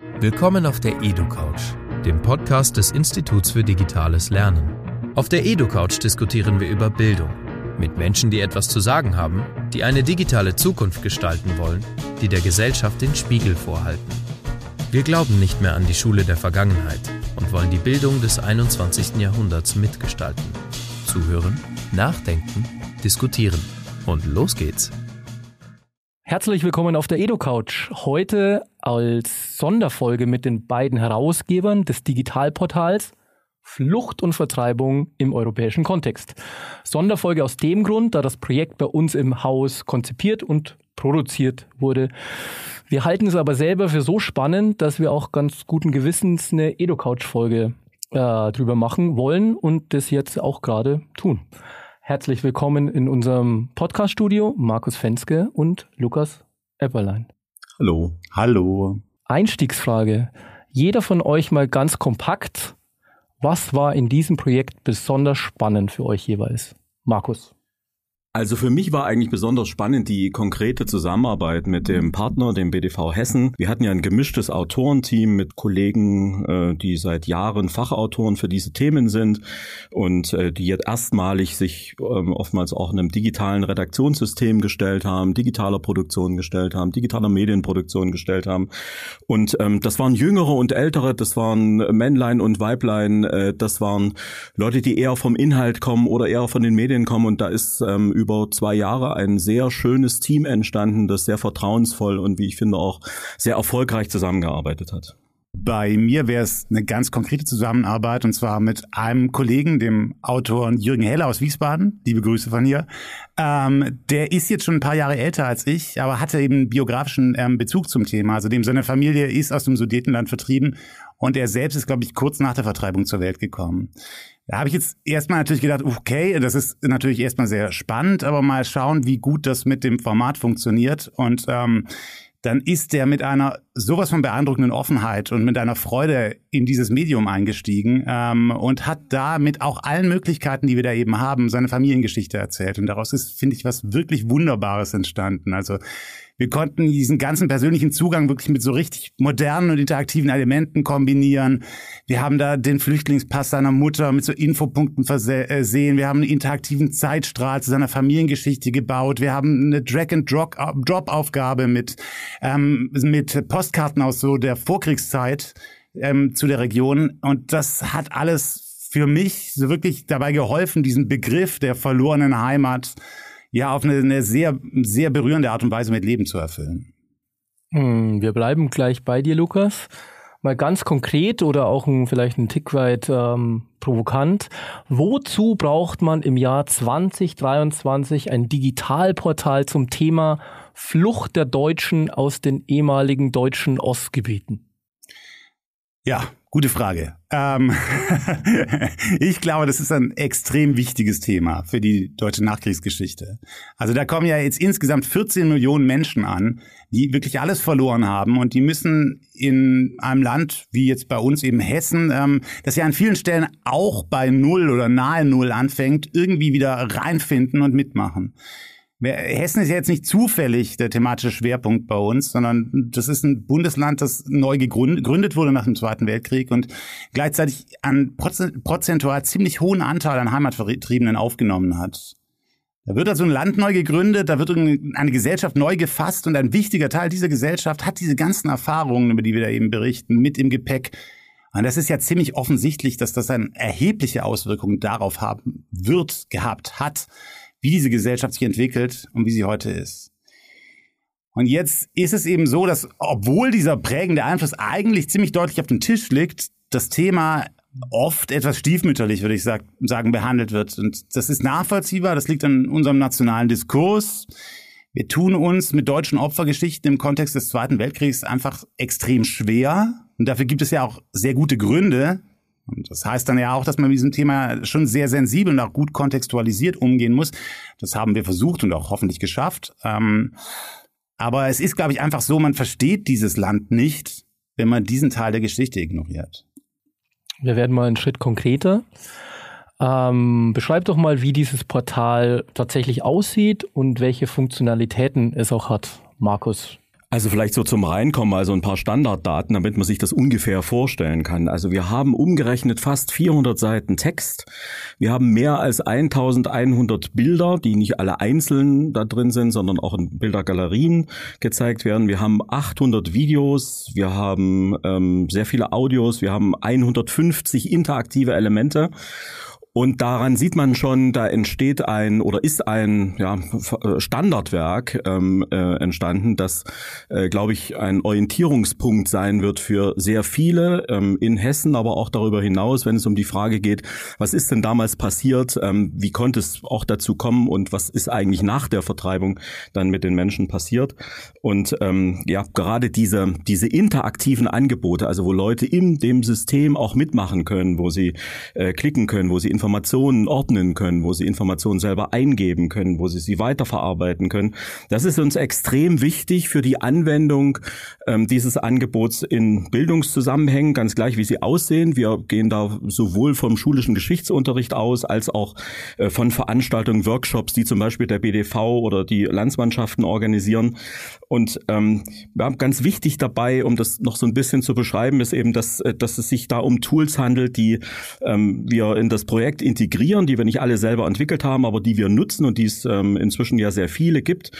Willkommen auf der EduCouch, dem Podcast des Instituts für Digitales Lernen. Auf der EduCouch diskutieren wir über Bildung mit Menschen, die etwas zu sagen haben, die eine digitale Zukunft gestalten wollen, die der Gesellschaft den Spiegel vorhalten. Wir glauben nicht mehr an die Schule der Vergangenheit und wollen die Bildung des 21. Jahrhunderts mitgestalten. Zuhören, nachdenken, diskutieren. Und los geht's! Herzlich willkommen auf der EdoCouch. Heute als Sonderfolge mit den beiden Herausgebern des Digitalportals Flucht und Vertreibung im europäischen Kontext. Sonderfolge aus dem Grund, da das Projekt bei uns im Haus konzipiert und produziert wurde. Wir halten es aber selber für so spannend, dass wir auch ganz guten Gewissens eine EdoCouch-Folge äh, drüber machen wollen und das jetzt auch gerade tun. Herzlich willkommen in unserem Podcast-Studio, Markus Fenske und Lukas Epperlein. Hallo. Hallo. Einstiegsfrage. Jeder von euch mal ganz kompakt. Was war in diesem Projekt besonders spannend für euch jeweils? Markus. Also für mich war eigentlich besonders spannend die konkrete Zusammenarbeit mit dem Partner, dem BDV Hessen. Wir hatten ja ein gemischtes Autorenteam mit Kollegen, äh, die seit Jahren Fachautoren für diese Themen sind und äh, die jetzt erstmalig sich ähm, oftmals auch einem digitalen Redaktionssystem gestellt haben, digitaler Produktion gestellt haben, digitaler Medienproduktion gestellt haben. Und ähm, das waren Jüngere und Ältere, das waren Männlein und Weiblein, äh, das waren Leute, die eher vom Inhalt kommen oder eher von den Medien kommen und da ist ähm, über zwei Jahre ein sehr schönes Team entstanden, das sehr vertrauensvoll und wie ich finde auch sehr erfolgreich zusammengearbeitet hat. Bei mir wäre es eine ganz konkrete Zusammenarbeit und zwar mit einem Kollegen, dem Autor Jürgen Heller aus Wiesbaden. Liebe Grüße von hier. Ähm, der ist jetzt schon ein paar Jahre älter als ich, aber hatte eben biografischen ähm, Bezug zum Thema. Also dem seine Familie ist aus dem Sudetenland vertrieben und er selbst ist, glaube ich, kurz nach der Vertreibung zur Welt gekommen. Da habe ich jetzt erstmal natürlich gedacht, okay, das ist natürlich erstmal sehr spannend, aber mal schauen, wie gut das mit dem Format funktioniert. Und ähm, dann ist der mit einer sowas von beeindruckenden Offenheit und mit einer Freude in dieses Medium eingestiegen ähm, und hat da mit auch allen Möglichkeiten, die wir da eben haben, seine Familiengeschichte erzählt. Und daraus ist, finde ich, was wirklich Wunderbares entstanden. Also wir konnten diesen ganzen persönlichen Zugang wirklich mit so richtig modernen und interaktiven Elementen kombinieren. Wir haben da den Flüchtlingspass seiner Mutter mit so Infopunkten versehen. Wir haben einen interaktiven Zeitstrahl zu seiner Familiengeschichte gebaut. Wir haben eine Drag-and-Drop-Aufgabe mit, ähm, mit Postkarten aus so der Vorkriegszeit ähm, zu der Region. Und das hat alles für mich so wirklich dabei geholfen, diesen Begriff der verlorenen Heimat ja auf eine, eine sehr, sehr berührende Art und Weise mit Leben zu erfüllen. Hm, wir bleiben gleich bei dir, Lukas. Mal ganz konkret oder auch ein, vielleicht ein Tick weit ähm, provokant. Wozu braucht man im Jahr 2023 ein Digitalportal zum Thema Flucht der Deutschen aus den ehemaligen deutschen Ostgebieten? Ja, Gute Frage. Ähm ich glaube, das ist ein extrem wichtiges Thema für die deutsche Nachkriegsgeschichte. Also da kommen ja jetzt insgesamt 14 Millionen Menschen an, die wirklich alles verloren haben und die müssen in einem Land wie jetzt bei uns eben Hessen, ähm, das ja an vielen Stellen auch bei Null oder nahe Null anfängt, irgendwie wieder reinfinden und mitmachen. Hessen ist ja jetzt nicht zufällig der thematische Schwerpunkt bei uns, sondern das ist ein Bundesland, das neu gegründet wurde nach dem Zweiten Weltkrieg und gleichzeitig einen prozentual ziemlich hohen Anteil an Heimatvertriebenen aufgenommen hat. Da wird also ein Land neu gegründet, da wird eine Gesellschaft neu gefasst und ein wichtiger Teil dieser Gesellschaft hat diese ganzen Erfahrungen, über die wir da eben berichten, mit im Gepäck. Und das ist ja ziemlich offensichtlich, dass das eine erhebliche Auswirkungen darauf haben wird, gehabt hat, wie diese Gesellschaft sich entwickelt und wie sie heute ist. Und jetzt ist es eben so, dass obwohl dieser prägende Einfluss eigentlich ziemlich deutlich auf dem Tisch liegt, das Thema oft etwas stiefmütterlich, würde ich sagen, behandelt wird. Und das ist nachvollziehbar, das liegt an unserem nationalen Diskurs. Wir tun uns mit deutschen Opfergeschichten im Kontext des Zweiten Weltkriegs einfach extrem schwer. Und dafür gibt es ja auch sehr gute Gründe. Und das heißt dann ja auch, dass man mit diesem Thema schon sehr sensibel und auch gut kontextualisiert umgehen muss. Das haben wir versucht und auch hoffentlich geschafft. Ähm, aber es ist, glaube ich, einfach so, man versteht dieses Land nicht, wenn man diesen Teil der Geschichte ignoriert. Wir werden mal einen Schritt konkreter. Ähm, beschreib doch mal, wie dieses Portal tatsächlich aussieht und welche Funktionalitäten es auch hat, Markus. Also vielleicht so zum Reinkommen, also ein paar Standarddaten, damit man sich das ungefähr vorstellen kann. Also wir haben umgerechnet fast 400 Seiten Text. Wir haben mehr als 1100 Bilder, die nicht alle einzeln da drin sind, sondern auch in Bildergalerien gezeigt werden. Wir haben 800 Videos, wir haben ähm, sehr viele Audios, wir haben 150 interaktive Elemente. Und daran sieht man schon, da entsteht ein oder ist ein ja, äh, Standardwerk ähm, äh, entstanden, das, äh, glaube ich, ein Orientierungspunkt sein wird für sehr viele ähm, in Hessen, aber auch darüber hinaus, wenn es um die Frage geht, was ist denn damals passiert, ähm, wie konnte es auch dazu kommen und was ist eigentlich nach der Vertreibung dann mit den Menschen passiert. Und ähm, ja, gerade diese, diese interaktiven Angebote, also wo Leute in dem System auch mitmachen können, wo sie äh, klicken können, wo sie Informationen ordnen können, wo sie Informationen selber eingeben können, wo sie sie weiterverarbeiten können. Das ist uns extrem wichtig für die Anwendung ähm, dieses Angebots in Bildungszusammenhängen, ganz gleich wie sie aussehen. Wir gehen da sowohl vom schulischen Geschichtsunterricht aus, als auch äh, von Veranstaltungen, Workshops, die zum Beispiel der BDV oder die Landsmannschaften organisieren. Und ähm, ganz wichtig dabei, um das noch so ein bisschen zu beschreiben, ist eben, dass, äh, dass es sich da um Tools handelt, die ähm, wir in das Projekt Projekt integrieren, die wir nicht alle selber entwickelt haben, aber die wir nutzen und die es ähm, inzwischen ja sehr viele gibt.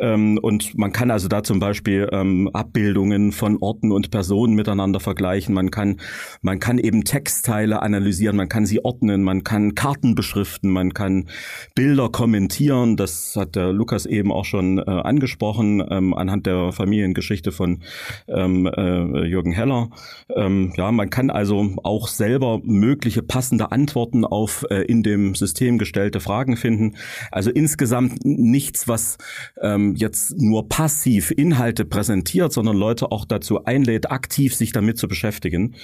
Ähm, und man kann also da zum Beispiel ähm, Abbildungen von Orten und Personen miteinander vergleichen. Man kann, man kann eben Textteile analysieren, man kann sie ordnen, man kann Karten beschriften, man kann Bilder kommentieren. Das hat der Lukas eben auch schon äh, angesprochen ähm, anhand der Familiengeschichte von ähm, äh, Jürgen Heller. Ähm, ja, man kann also auch selber mögliche passende Antworten auf äh, in dem System gestellte Fragen finden. Also insgesamt nichts, was ähm, jetzt nur passiv Inhalte präsentiert, sondern Leute auch dazu einlädt, aktiv sich damit zu beschäftigen.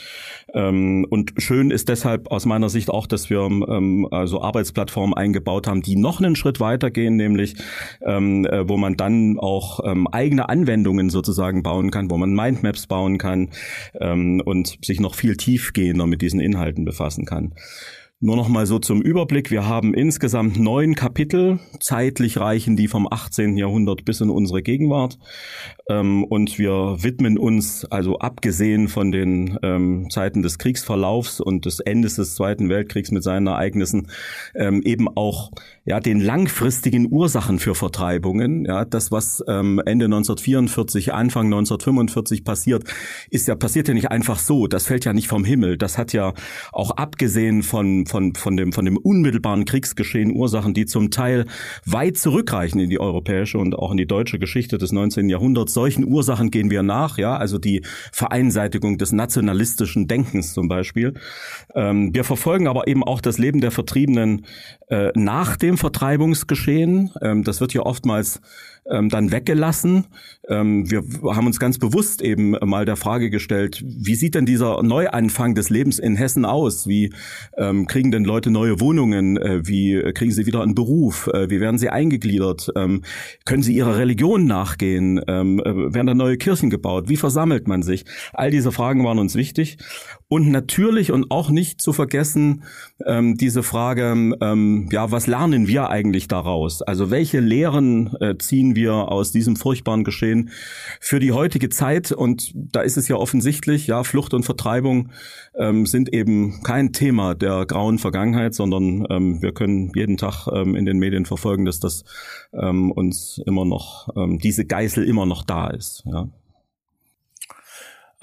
Ähm, und schön ist deshalb aus meiner Sicht auch, dass wir ähm, also Arbeitsplattformen eingebaut haben, die noch einen Schritt weitergehen, nämlich ähm, äh, wo man dann auch ähm, eigene Anwendungen sozusagen bauen kann, wo man Mindmaps bauen kann ähm, und sich noch viel tiefgehender mit diesen Inhalten befassen kann. Nur noch mal so zum Überblick. Wir haben insgesamt neun Kapitel. Zeitlich reichen die vom 18. Jahrhundert bis in unsere Gegenwart. Ähm, und wir widmen uns, also abgesehen von den ähm, Zeiten des Kriegsverlaufs und des Endes des Zweiten Weltkriegs mit seinen Ereignissen, ähm, eben auch ja den langfristigen Ursachen für Vertreibungen. Ja, das was Ende 1944, Anfang 1945 passiert, ist ja passiert ja nicht einfach so. Das fällt ja nicht vom Himmel. Das hat ja auch abgesehen von von von dem von dem unmittelbaren Kriegsgeschehen Ursachen, die zum Teil weit zurückreichen in die europäische und auch in die deutsche Geschichte des 19. Jahrhunderts. Solchen Ursachen gehen wir nach. Ja, also die Vereinseitigung des nationalistischen Denkens zum Beispiel. Ähm, wir verfolgen aber eben auch das Leben der Vertriebenen äh, nach dem Vertreibungsgeschehen. Ähm, das wird ja oftmals ähm, dann weggelassen. Ähm, wir haben uns ganz bewusst eben mal der Frage gestellt, wie sieht denn dieser Neuanfang des Lebens in Hessen aus? Wie ähm, kriegen denn Leute neue Wohnungen? Äh, wie kriegen sie wieder einen Beruf? Äh, wie werden sie eingegliedert? Ähm, können sie ihrer Religion nachgehen? Ähm, äh, werden da neue Kirchen gebaut? Wie versammelt man sich? All diese Fragen waren uns wichtig. Und natürlich und auch nicht zu vergessen ähm, diese Frage, ähm, ja, was lernen wir eigentlich daraus? Also welche Lehren äh, ziehen wir aus diesem furchtbaren Geschehen für die heutige Zeit? Und da ist es ja offensichtlich, ja, Flucht und Vertreibung ähm, sind eben kein Thema der grauen Vergangenheit, sondern ähm, wir können jeden Tag ähm, in den Medien verfolgen, dass das ähm, uns immer noch, ähm, diese Geißel immer noch da ist. Ja.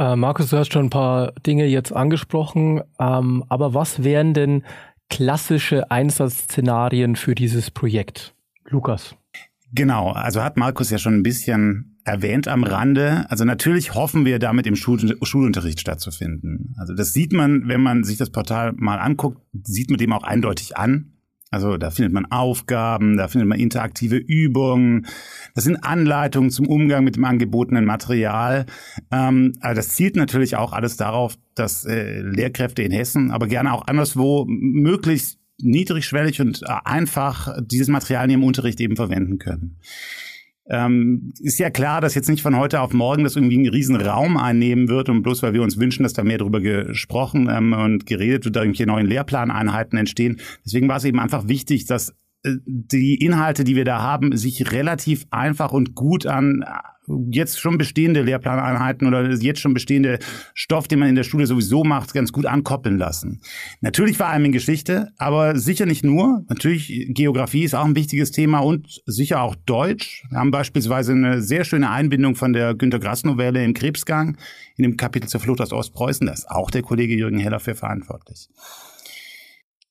Äh, Markus, du hast schon ein paar Dinge jetzt angesprochen, ähm, aber was wären denn klassische Einsatzszenarien für dieses Projekt? Lukas. Genau, also hat Markus ja schon ein bisschen erwähnt am Rande. Also natürlich hoffen wir damit im Schul Schulunterricht stattzufinden. Also das sieht man, wenn man sich das Portal mal anguckt, sieht man dem auch eindeutig an. Also da findet man Aufgaben, da findet man interaktive Übungen, das sind Anleitungen zum Umgang mit dem angebotenen Material. Ähm, aber das zielt natürlich auch alles darauf, dass äh, Lehrkräfte in Hessen, aber gerne auch anderswo möglichst niedrigschwellig und äh, einfach dieses Material in ihrem Unterricht eben verwenden können. Ähm, ist ja klar, dass jetzt nicht von heute auf morgen das irgendwie einen riesen Raum einnehmen wird und bloß weil wir uns wünschen, dass da mehr darüber gesprochen ähm, und geredet wird, da irgendwelche neuen Lehrplaneinheiten entstehen. Deswegen war es eben einfach wichtig, dass die Inhalte, die wir da haben, sich relativ einfach und gut an jetzt schon bestehende Lehrplaneinheiten oder jetzt schon bestehende Stoff, den man in der Schule sowieso macht, ganz gut ankoppeln lassen. Natürlich vor allem in Geschichte, aber sicher nicht nur. Natürlich Geografie ist auch ein wichtiges Thema und sicher auch Deutsch. Wir haben beispielsweise eine sehr schöne Einbindung von der Günter Grass Novelle im Krebsgang in dem Kapitel zur Flucht aus Ostpreußen. Da ist auch der Kollege Jürgen Heller für verantwortlich.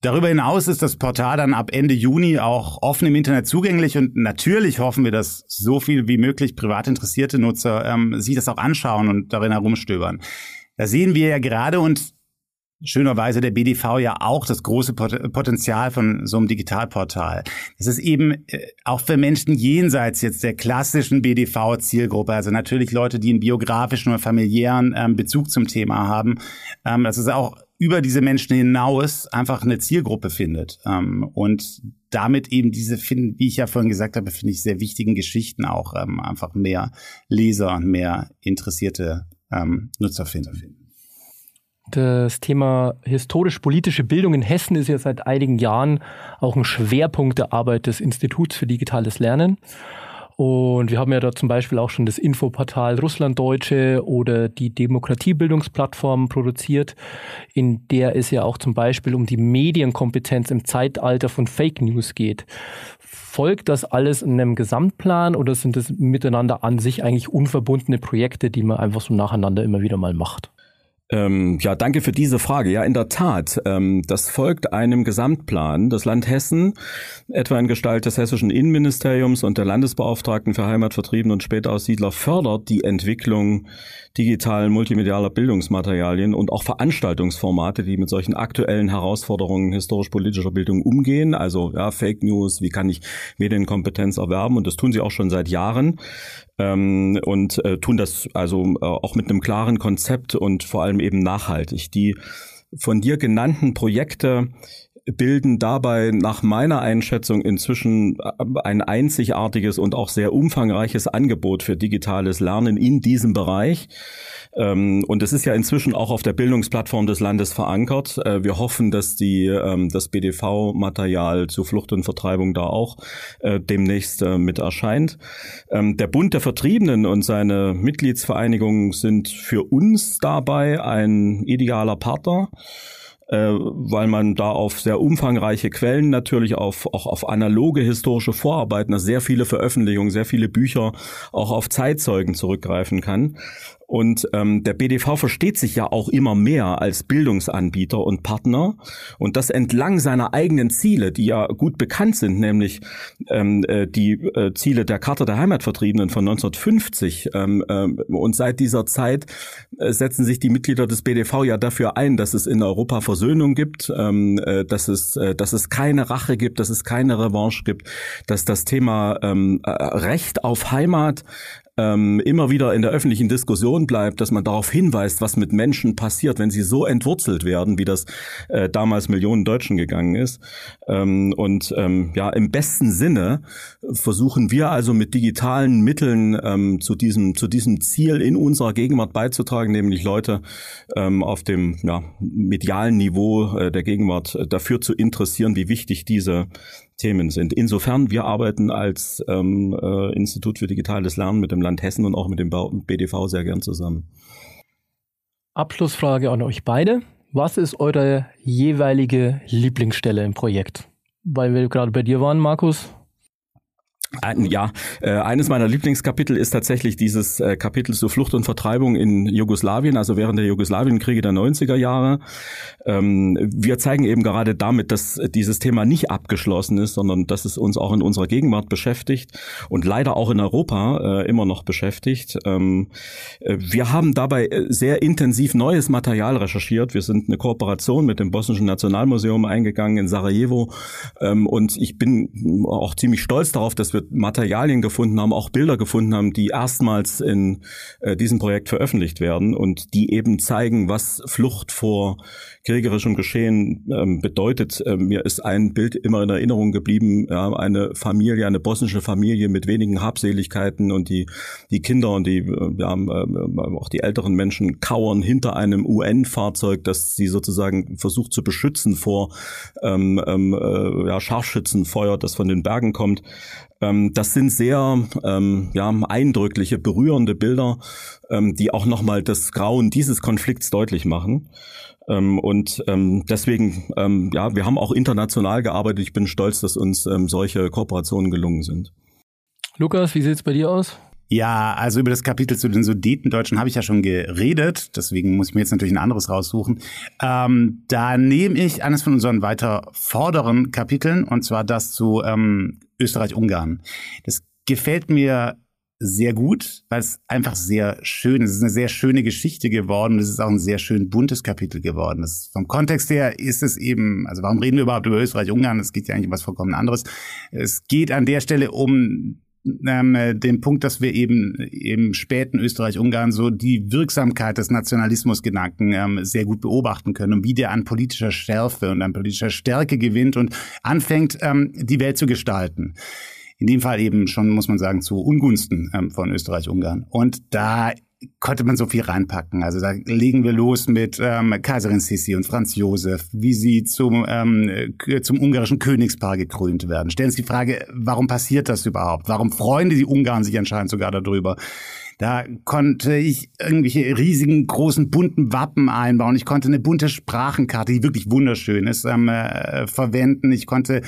Darüber hinaus ist das Portal dann ab Ende Juni auch offen im Internet zugänglich und natürlich hoffen wir, dass so viel wie möglich privat interessierte Nutzer ähm, sich das auch anschauen und darin herumstöbern. Da sehen wir ja gerade und schönerweise der BDV ja auch das große Potenzial von so einem Digitalportal. Das ist eben äh, auch für Menschen jenseits jetzt der klassischen BDV-Zielgruppe, also natürlich Leute, die einen biografischen oder familiären ähm, Bezug zum Thema haben. Ähm, das ist auch über diese Menschen hinaus einfach eine Zielgruppe findet ähm, und damit eben diese, wie ich ja vorhin gesagt habe, finde ich sehr wichtigen Geschichten auch ähm, einfach mehr Leser und mehr interessierte ähm, Nutzer finden. Das Thema historisch-politische Bildung in Hessen ist ja seit einigen Jahren auch ein Schwerpunkt der Arbeit des Instituts für digitales Lernen. Und wir haben ja da zum Beispiel auch schon das Infoportal Russlanddeutsche oder die Demokratiebildungsplattform produziert, in der es ja auch zum Beispiel um die Medienkompetenz im Zeitalter von Fake News geht. Folgt das alles in einem Gesamtplan oder sind es miteinander an sich eigentlich unverbundene Projekte, die man einfach so nacheinander immer wieder mal macht? Ähm, ja, danke für diese Frage. Ja, in der Tat. Ähm, das folgt einem Gesamtplan. Das Land Hessen, etwa in Gestalt des hessischen Innenministeriums und der Landesbeauftragten für Heimatvertrieben und Spätaussiedler, fördert die Entwicklung digitalen multimedialer Bildungsmaterialien und auch Veranstaltungsformate, die mit solchen aktuellen Herausforderungen historisch-politischer Bildung umgehen. Also ja, Fake News, wie kann ich Medienkompetenz erwerben? Und das tun sie auch schon seit Jahren ähm, und äh, tun das also äh, auch mit einem klaren Konzept und vor allem eben nachhaltig. Die von dir genannten Projekte bilden dabei nach meiner Einschätzung inzwischen äh, ein einzigartiges und auch sehr umfangreiches Angebot für digitales Lernen in diesem Bereich. Ähm, und es ist ja inzwischen auch auf der Bildungsplattform des Landes verankert. Äh, wir hoffen, dass die, ähm, das BDV-Material zu Flucht und Vertreibung da auch äh, demnächst mit erscheint. Ähm, der Bund der Vertriebenen und seine Mitgliedsvereinigungen sind für uns dabei ein idealer Partner weil man da auf sehr umfangreiche Quellen natürlich auf auch auf analoge historische Vorarbeiten, also sehr viele Veröffentlichungen, sehr viele Bücher auch auf Zeitzeugen zurückgreifen kann. Und ähm, der BDV versteht sich ja auch immer mehr als Bildungsanbieter und Partner und das entlang seiner eigenen Ziele, die ja gut bekannt sind, nämlich ähm, äh, die äh, Ziele der Charta der Heimatvertriebenen von 1950. Ähm, äh, und seit dieser Zeit äh, setzen sich die Mitglieder des BDV ja dafür ein, dass es in Europa Versöhnung gibt, ähm, äh, dass es äh, dass es keine Rache gibt, dass es keine Revanche gibt, dass das Thema ähm, äh, Recht auf Heimat ähm, immer wieder in der öffentlichen Diskussion bleibt, dass man darauf hinweist, was mit Menschen passiert, wenn sie so entwurzelt werden, wie das äh, damals Millionen Deutschen gegangen ist. Ähm, und ähm, ja, im besten Sinne versuchen wir also mit digitalen Mitteln ähm, zu diesem zu diesem Ziel in unserer Gegenwart beizutragen, nämlich Leute ähm, auf dem ja, medialen Niveau äh, der Gegenwart dafür zu interessieren, wie wichtig diese Themen sind. Insofern, wir arbeiten als ähm, äh, Institut für digitales Lernen mit dem Land Hessen und auch mit dem BDV sehr gern zusammen. Abschlussfrage an euch beide. Was ist eure jeweilige Lieblingsstelle im Projekt? Weil wir gerade bei dir waren, Markus. Ein, ja, äh, eines meiner Lieblingskapitel ist tatsächlich dieses äh, Kapitel zur Flucht und Vertreibung in Jugoslawien, also während der Jugoslawienkriege der 90er Jahre. Ähm, wir zeigen eben gerade damit, dass dieses Thema nicht abgeschlossen ist, sondern dass es uns auch in unserer Gegenwart beschäftigt und leider auch in Europa äh, immer noch beschäftigt. Ähm, äh, wir haben dabei äh, sehr intensiv neues Material recherchiert. Wir sind eine Kooperation mit dem Bosnischen Nationalmuseum eingegangen in Sarajevo ähm, und ich bin auch ziemlich stolz darauf, dass wir wir Materialien gefunden haben, auch Bilder gefunden haben, die erstmals in äh, diesem Projekt veröffentlicht werden und die eben zeigen, was Flucht vor kriegerischem Geschehen ähm, bedeutet. Ähm, mir ist ein Bild immer in Erinnerung geblieben, ja, eine Familie, eine bosnische Familie mit wenigen Habseligkeiten und die, die Kinder und die, ja, äh, auch die älteren Menschen kauern hinter einem UN-Fahrzeug, das sie sozusagen versucht zu beschützen vor ähm, ähm, äh, ja, Scharfschützenfeuer, das von den Bergen kommt. Ähm, das sind sehr ähm, ja, eindrückliche, berührende Bilder, ähm, die auch nochmal das Grauen dieses Konflikts deutlich machen. Ähm, und ähm, deswegen, ähm, ja, wir haben auch international gearbeitet. Ich bin stolz, dass uns ähm, solche Kooperationen gelungen sind. Lukas, wie sieht's bei dir aus? Ja, also über das Kapitel zu den Sudetendeutschen habe ich ja schon geredet, deswegen muss ich mir jetzt natürlich ein anderes raussuchen. Ähm, da nehme ich eines von unseren weiter vorderen Kapiteln, und zwar das zu ähm, Österreich-Ungarn. Das gefällt mir sehr gut, weil es einfach sehr schön ist. Es ist eine sehr schöne Geschichte geworden. Es ist auch ein sehr schön buntes Kapitel geworden. Das, vom Kontext her ist es eben, also warum reden wir überhaupt über Österreich-Ungarn? Es geht ja eigentlich um was vollkommen anderes. Es geht an der Stelle um ähm, den Punkt, dass wir eben im späten Österreich-Ungarn so die Wirksamkeit des Nationalismusgedanken ähm, sehr gut beobachten können und wie der an politischer Schärfe und an politischer Stärke gewinnt und anfängt, ähm, die Welt zu gestalten in dem Fall eben schon, muss man sagen, zu Ungunsten ähm, von Österreich-Ungarn. Und da konnte man so viel reinpacken. Also da legen wir los mit ähm, Kaiserin Sissi und Franz Josef, wie sie zum, ähm, zum ungarischen Königspaar gekrönt werden. Stellen Sie die Frage, warum passiert das überhaupt? Warum freuen die Ungarn sich anscheinend sogar darüber? Da konnte ich irgendwelche riesigen, großen, bunten Wappen einbauen. Ich konnte eine bunte Sprachenkarte, die wirklich wunderschön ist, ähm, äh, verwenden. Ich konnte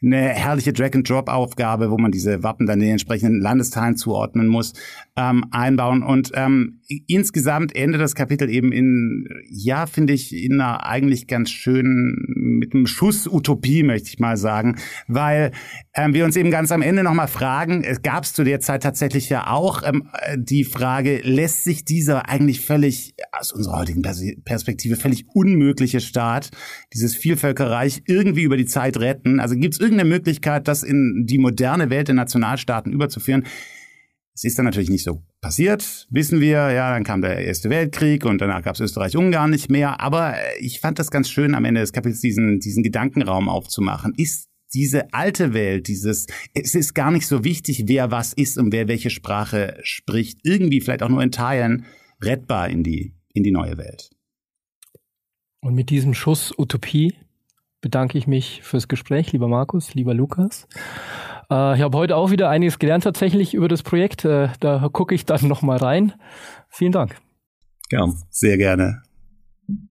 eine herrliche Drag-and-Drop-Aufgabe, wo man diese Wappen dann den entsprechenden Landesteilen zuordnen muss, ähm, einbauen. Und ähm, insgesamt endet das Kapitel eben in, ja, finde ich, in einer eigentlich ganz schönen, mit einem Schuss Utopie, möchte ich mal sagen, weil ähm, wir uns eben ganz am Ende nochmal fragen, es gab es zu der Zeit tatsächlich ja auch ähm, die Frage, lässt sich dieser eigentlich völlig, aus unserer heutigen Perspektive, völlig unmögliche Staat, dieses Vielvölkerreich irgendwie über die Zeit retten? Also gibt es irgendeine Möglichkeit, das in die moderne Welt der Nationalstaaten überzuführen? Es ist dann natürlich nicht so passiert, wissen wir. Ja, dann kam der Erste Weltkrieg und danach gab es Österreich-Ungarn nicht mehr. Aber ich fand das ganz schön, am Ende des Kapitels diesen, diesen Gedankenraum aufzumachen. Ist diese alte Welt, dieses, es ist gar nicht so wichtig, wer was ist und wer welche Sprache spricht, irgendwie vielleicht auch nur in Teilen rettbar in die, in die neue Welt. Und mit diesem Schuss Utopie bedanke ich mich fürs Gespräch, lieber Markus, lieber Lukas. Äh, ich habe heute auch wieder einiges gelernt tatsächlich über das Projekt. Äh, da gucke ich dann nochmal rein. Vielen Dank. Gern. Sehr gerne.